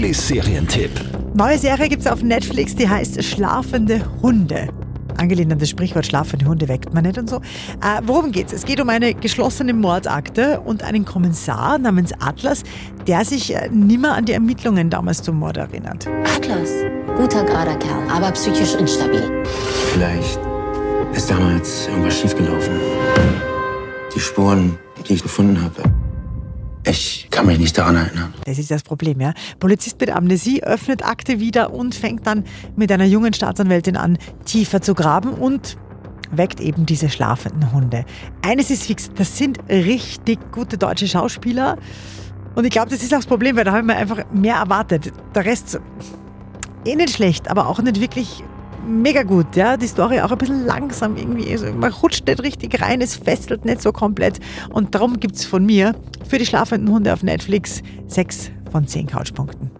Willis Serientipp. Neue Serie gibt es auf Netflix, die heißt Schlafende Hunde. Angelehnt an das Sprichwort schlafende Hunde weckt man nicht und so. Äh, worum geht's? Es geht um eine geschlossene Mordakte und einen Kommissar namens Atlas, der sich äh, nimmer an die Ermittlungen damals zum Mord erinnert. Atlas, guter gerader Kerl, aber psychisch instabil. Vielleicht ist damals irgendwas schiefgelaufen. Die Spuren, die ich gefunden habe, ich kann mich nicht daran erinnern. Das ist das Problem, ja. Polizist mit Amnesie öffnet Akte wieder und fängt dann mit einer jungen Staatsanwältin an, tiefer zu graben und weckt eben diese schlafenden Hunde. Eines ist fix, das sind richtig gute deutsche Schauspieler. Und ich glaube, das ist auch das Problem, weil da haben wir einfach mehr erwartet. Der Rest eh nicht schlecht, aber auch nicht wirklich mega gut, ja. Die Story auch ein bisschen langsam irgendwie. Also man rutscht nicht richtig rein, es fesselt nicht so komplett. Und darum gibt es von mir für die schlafenden Hunde auf Netflix sechs von zehn Couchpunkten.